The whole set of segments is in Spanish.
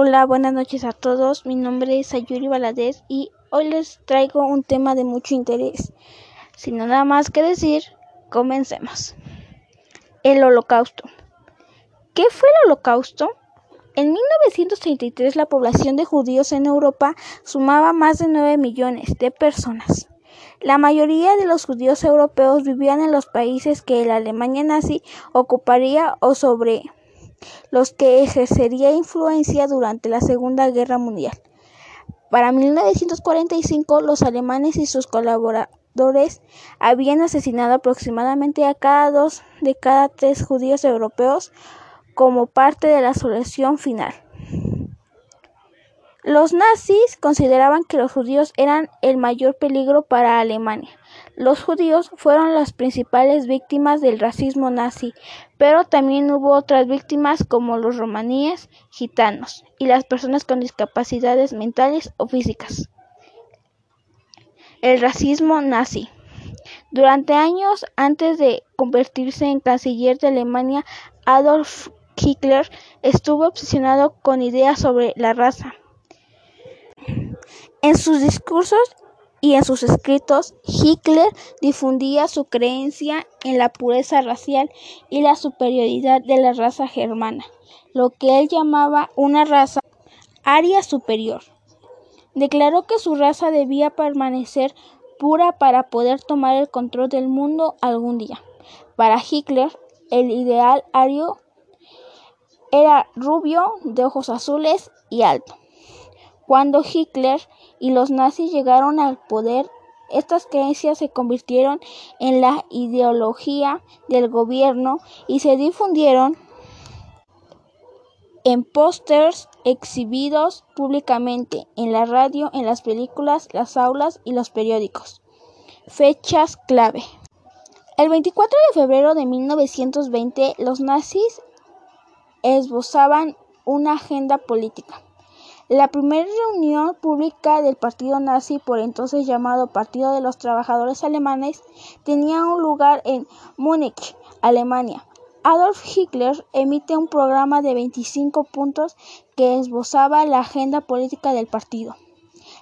Hola, buenas noches a todos. Mi nombre es Ayuri Valadez y hoy les traigo un tema de mucho interés. Sin nada más que decir, comencemos. El Holocausto. ¿Qué fue el Holocausto? En 1933 la población de judíos en Europa sumaba más de 9 millones de personas. La mayoría de los judíos europeos vivían en los países que la Alemania nazi ocuparía o sobre los que ejercería influencia durante la Segunda Guerra Mundial. Para 1945, los alemanes y sus colaboradores habían asesinado aproximadamente a cada dos de cada tres judíos europeos como parte de la solución final. Los nazis consideraban que los judíos eran el mayor peligro para Alemania. Los judíos fueron las principales víctimas del racismo nazi, pero también hubo otras víctimas como los romaníes, gitanos y las personas con discapacidades mentales o físicas. El racismo nazi. Durante años antes de convertirse en canciller de Alemania, Adolf Hitler estuvo obsesionado con ideas sobre la raza. En sus discursos y en sus escritos, Hitler difundía su creencia en la pureza racial y la superioridad de la raza germana, lo que él llamaba una raza aria superior. Declaró que su raza debía permanecer pura para poder tomar el control del mundo algún día. Para Hitler, el ideal ario era rubio, de ojos azules y alto. Cuando Hitler y los nazis llegaron al poder, estas creencias se convirtieron en la ideología del gobierno y se difundieron en pósters exhibidos públicamente en la radio, en las películas, las aulas y los periódicos. Fechas clave. El 24 de febrero de 1920, los nazis esbozaban una agenda política. La primera reunión pública del partido nazi, por entonces llamado Partido de los Trabajadores Alemanes, tenía un lugar en Múnich, Alemania. Adolf Hitler emite un programa de 25 puntos que esbozaba la agenda política del partido.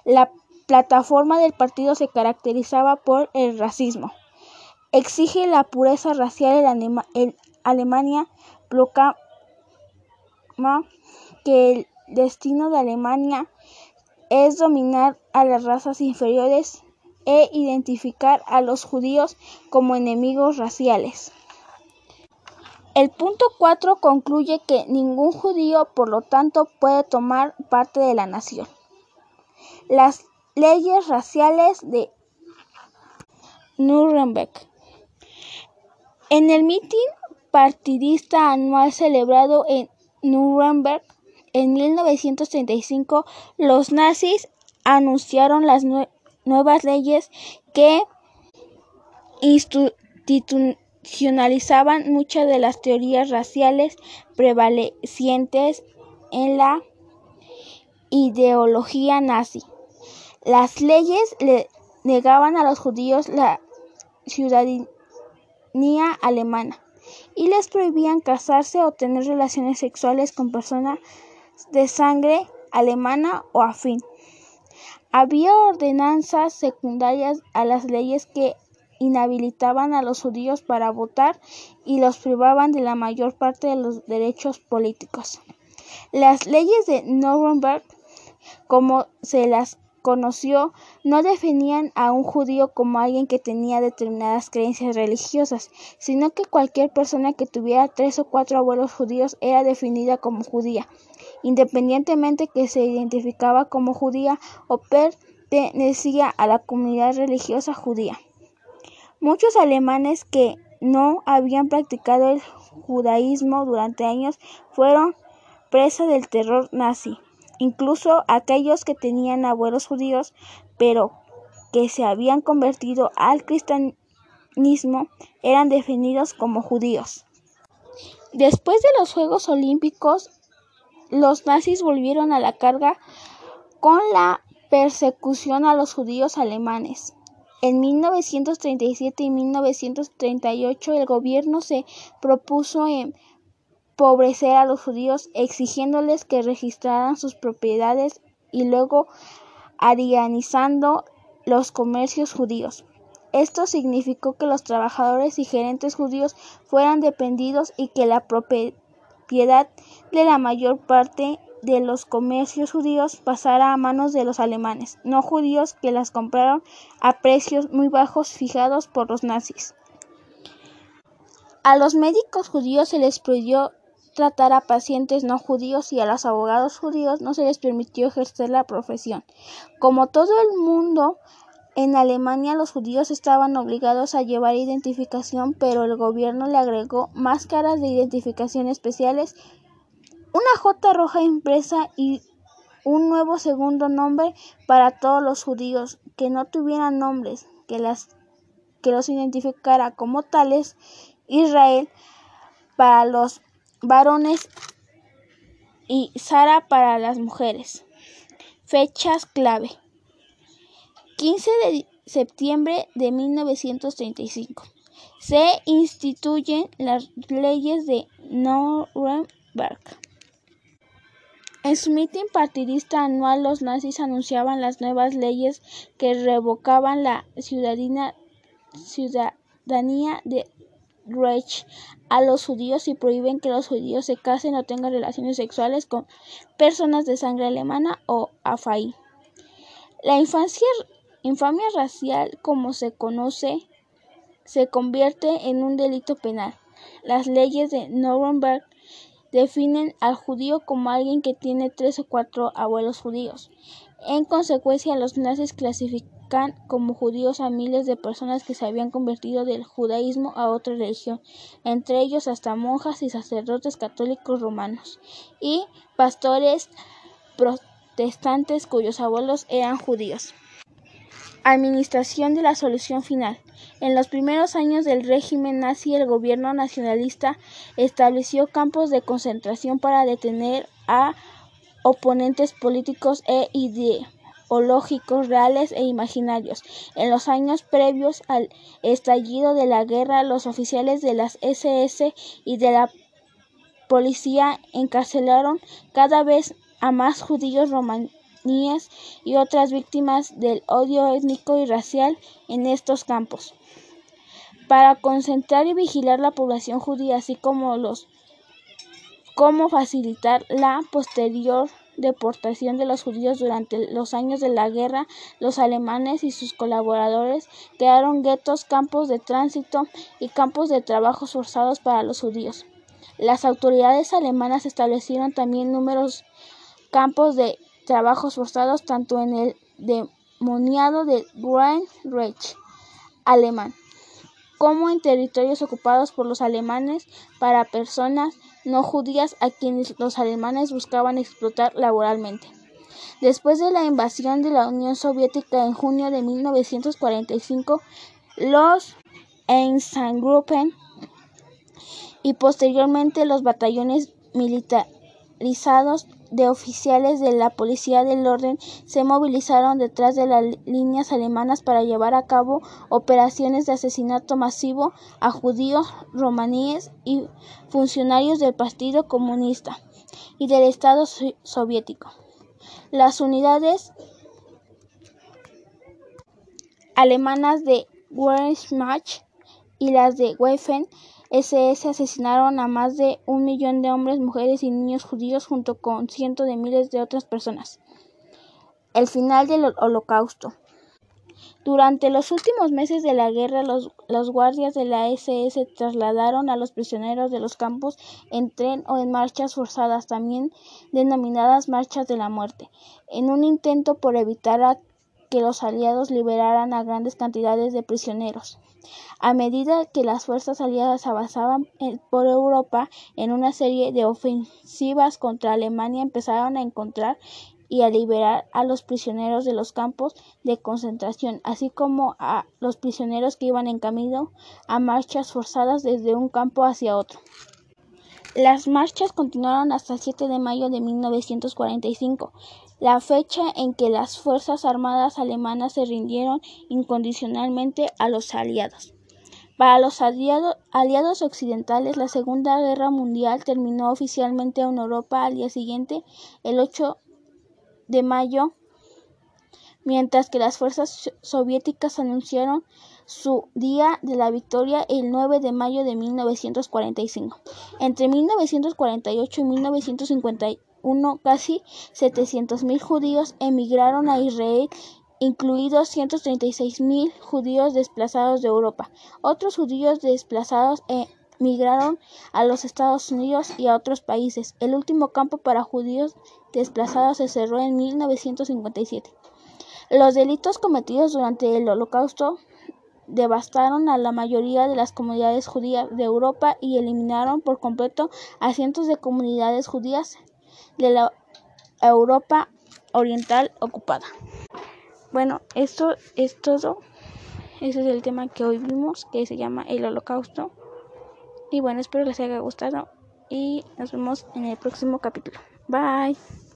La plataforma del partido se caracterizaba por el racismo. Exige la pureza racial en, Alemania, proclama que el destino de Alemania es dominar a las razas inferiores e identificar a los judíos como enemigos raciales. El punto 4 concluye que ningún judío, por lo tanto, puede tomar parte de la nación. Las leyes raciales de Nuremberg. En el mitin partidista anual celebrado en Nuremberg, en 1935, los nazis anunciaron las nuevas leyes que institucionalizaban muchas de las teorías raciales prevalecientes en la ideología nazi. Las leyes le negaban a los judíos la ciudadanía alemana y les prohibían casarse o tener relaciones sexuales con personas de sangre alemana o afín. Había ordenanzas secundarias a las leyes que inhabilitaban a los judíos para votar y los privaban de la mayor parte de los derechos políticos. Las leyes de Nuremberg, como se las conoció, no definían a un judío como alguien que tenía determinadas creencias religiosas, sino que cualquier persona que tuviera tres o cuatro abuelos judíos era definida como judía independientemente que se identificaba como judía o pertenecía a la comunidad religiosa judía. Muchos alemanes que no habían practicado el judaísmo durante años fueron presa del terror nazi. Incluso aquellos que tenían abuelos judíos, pero que se habían convertido al cristianismo, eran definidos como judíos. Después de los Juegos Olímpicos los nazis volvieron a la carga con la persecución a los judíos alemanes. En 1937 y 1938 el gobierno se propuso empobrecer a los judíos, exigiéndoles que registraran sus propiedades y luego arianizando los comercios judíos. Esto significó que los trabajadores y gerentes judíos fueran dependidos y que la propiedad de la mayor parte de los comercios judíos pasara a manos de los alemanes, no judíos que las compraron a precios muy bajos fijados por los nazis. A los médicos judíos se les prohibió tratar a pacientes no judíos y a los abogados judíos no se les permitió ejercer la profesión. Como todo el mundo en Alemania los judíos estaban obligados a llevar identificación, pero el gobierno le agregó máscaras de identificación especiales, una J roja impresa y un nuevo segundo nombre para todos los judíos que no tuvieran nombres que, las, que los identificara como tales, Israel para los varones y Sara para las mujeres. Fechas clave. 15 de septiembre de 1935. Se instituyen las leyes de Nuremberg. En su mitin partidista anual, los nazis anunciaban las nuevas leyes que revocaban la ciudadanía, de Reich a los judíos y prohíben que los judíos se casen o tengan relaciones sexuales con personas de sangre alemana o afai. La infancia, infamia racial, como se conoce, se convierte en un delito penal. Las leyes de Nuremberg definen al judío como alguien que tiene tres o cuatro abuelos judíos. En consecuencia, los nazis clasifican como judíos a miles de personas que se habían convertido del judaísmo a otra religión, entre ellos hasta monjas y sacerdotes católicos romanos y pastores protestantes cuyos abuelos eran judíos. Administración de la solución final. En los primeros años del régimen nazi, el gobierno nacionalista estableció campos de concentración para detener a oponentes políticos e ideológicos lógicos reales e imaginarios. En los años previos al estallido de la guerra, los oficiales de las SS y de la policía encarcelaron cada vez a más judíos y otras víctimas del odio étnico y racial en estos campos. Para concentrar y vigilar la población judía, así como los cómo facilitar la posterior deportación de los judíos durante los años de la guerra, los alemanes y sus colaboradores crearon guetos, campos de tránsito y campos de trabajos forzados para los judíos. Las autoridades alemanas establecieron también numerosos campos de trabajos forzados tanto en el demoniado de Grand Reich alemán como en territorios ocupados por los alemanes para personas no judías a quienes los alemanes buscaban explotar laboralmente. Después de la invasión de la Unión Soviética en junio de 1945, los Einsatzgruppen y posteriormente los batallones militarizados de oficiales de la Policía del Orden se movilizaron detrás de las líneas alemanas para llevar a cabo operaciones de asesinato masivo a judíos, romaníes y funcionarios del Partido Comunista y del Estado soviético. Las unidades alemanas de Wehrmacht y las de Waffen SS asesinaron a más de un millón de hombres, mujeres y niños judíos junto con cientos de miles de otras personas. El final del Holocausto. Durante los últimos meses de la guerra, los, los, guardias de la SS trasladaron a los prisioneros de los campos en tren o en marchas forzadas, también denominadas marchas de la muerte, en un intento por evitar que los aliados liberaran a grandes cantidades de prisioneros. A medida que las fuerzas aliadas avanzaban por Europa en una serie de ofensivas contra Alemania, empezaron a encontrar y a liberar a los prisioneros de los campos de concentración, así como a los prisioneros que iban en camino a marchas forzadas desde un campo hacia otro. Las marchas continuaron hasta el 7 de mayo de 1945, la fecha en que las Fuerzas Armadas alemanas se rindieron incondicionalmente a los aliados. Para los aliados occidentales, la Segunda Guerra Mundial terminó oficialmente en Europa al día siguiente, el 8 de mayo, mientras que las fuerzas soviéticas anunciaron su día de la victoria el 9 de mayo de 1945. Entre 1948 y 1951, casi 700.000 judíos emigraron a Israel incluidos 136.000 judíos desplazados de Europa. Otros judíos desplazados emigraron a los Estados Unidos y a otros países. El último campo para judíos desplazados se cerró en 1957. Los delitos cometidos durante el Holocausto devastaron a la mayoría de las comunidades judías de Europa y eliminaron por completo a cientos de comunidades judías de la Europa oriental ocupada. Bueno, esto es todo. Ese es el tema que hoy vimos, que se llama el holocausto. Y bueno, espero les haya gustado y nos vemos en el próximo capítulo. Bye.